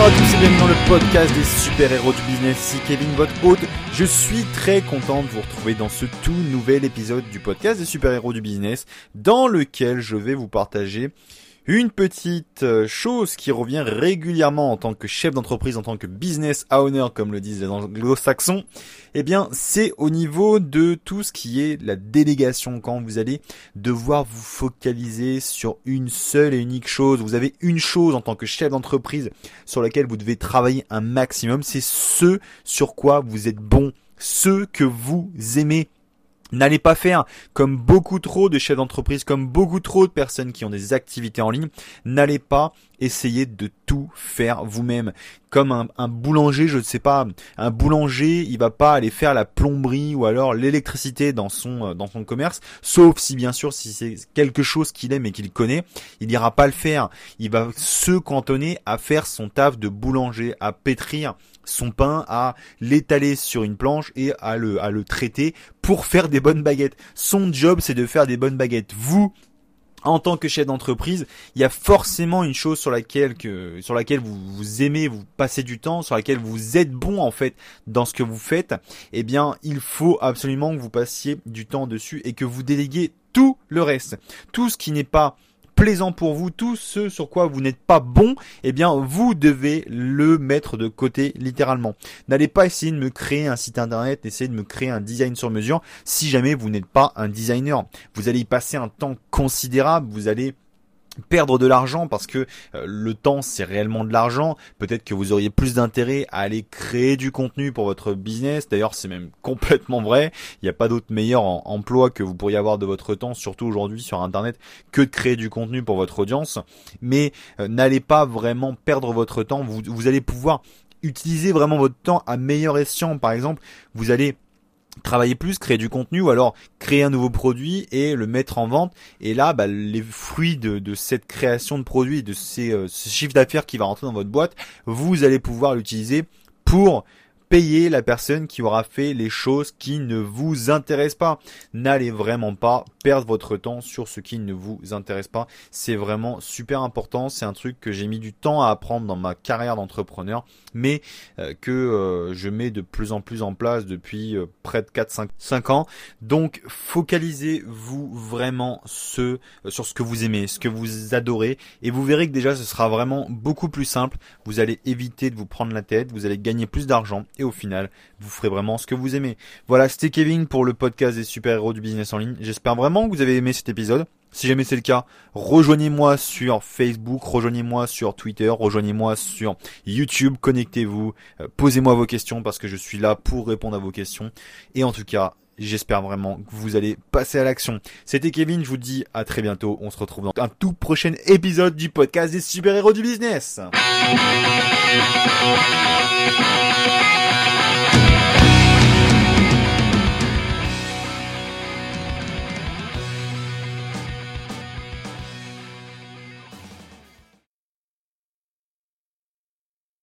Bonjour à tous et bienvenue dans le podcast des super-héros du business. Ici Kevin, votre hôte. Je suis très content de vous retrouver dans ce tout nouvel épisode du podcast des super-héros du business dans lequel je vais vous partager une petite euh, chose qui revient régulièrement en tant que chef d'entreprise, en tant que business owner, comme le disent les anglo-saxons, eh bien, c'est au niveau de tout ce qui est la délégation. Quand vous allez devoir vous focaliser sur une seule et unique chose, vous avez une chose en tant que chef d'entreprise sur laquelle vous devez travailler un maximum, c'est ce sur quoi vous êtes bon, ce que vous aimez N'allez pas faire comme beaucoup trop de chefs d'entreprise, comme beaucoup trop de personnes qui ont des activités en ligne. N'allez pas essayer de tout faire vous-même. Comme un, boulanger, je ne sais pas, un boulanger, il va pas aller faire la plomberie ou alors l'électricité dans son euh, dans son commerce, sauf si bien sûr si c'est quelque chose qu'il aime et qu'il connaît, il ira pas le faire. Il va se cantonner à faire son taf de boulanger, à pétrir son pain, à l'étaler sur une planche et à le à le traiter pour faire des bonnes baguettes. Son job, c'est de faire des bonnes baguettes. Vous, en tant que chef d'entreprise, il y a forcément une chose sur laquelle que, sur laquelle vous, aimez, vous passez du temps, sur laquelle vous êtes bon en fait dans ce que vous faites. Eh bien, il faut absolument que vous passiez du temps dessus et que vous déléguiez tout le reste. Tout ce qui n'est pas plaisant pour vous, tout ce sur quoi vous n'êtes pas bon, eh bien vous devez le mettre de côté littéralement. N'allez pas essayer de me créer un site internet, essayer de me créer un design sur mesure si jamais vous n'êtes pas un designer. Vous allez y passer un temps considérable, vous allez perdre de l'argent parce que euh, le temps c'est réellement de l'argent. Peut-être que vous auriez plus d'intérêt à aller créer du contenu pour votre business. D'ailleurs, c'est même complètement vrai. Il n'y a pas d'autre meilleur emploi que vous pourriez avoir de votre temps, surtout aujourd'hui sur Internet, que de créer du contenu pour votre audience. Mais euh, n'allez pas vraiment perdre votre temps. Vous, vous allez pouvoir utiliser vraiment votre temps à meilleur escient. Par exemple, vous allez travailler plus, créer du contenu ou alors créer un nouveau produit et le mettre en vente. Et là, bah, les fruits de, cette création de produit, de ces, euh, ce chiffre d'affaires qui va rentrer dans votre boîte, vous allez pouvoir l'utiliser pour payer la personne qui aura fait les choses qui ne vous intéressent pas. N'allez vraiment pas perdre votre temps sur ce qui ne vous intéresse pas. C'est vraiment super important. C'est un truc que j'ai mis du temps à apprendre dans ma carrière d'entrepreneur, mais euh, que euh, je mets de plus en plus en place depuis euh, près de 4 5, 5 ans. Donc focalisez-vous vraiment ce, sur ce que vous aimez, ce que vous adorez et vous verrez que déjà ce sera vraiment beaucoup plus simple. Vous allez éviter de vous prendre la tête, vous allez gagner plus d'argent et au final, vous ferez vraiment ce que vous aimez. Voilà, c'était Kevin pour le podcast des super-héros du business en ligne. J'espère vraiment que vous avez aimé cet épisode. Si jamais c'est le cas, rejoignez-moi sur Facebook, rejoignez-moi sur Twitter, rejoignez-moi sur YouTube, connectez-vous, euh, posez-moi vos questions parce que je suis là pour répondre à vos questions. Et en tout cas, j'espère vraiment que vous allez passer à l'action. C'était Kevin, je vous dis à très bientôt. On se retrouve dans un tout prochain épisode du podcast des super-héros du business.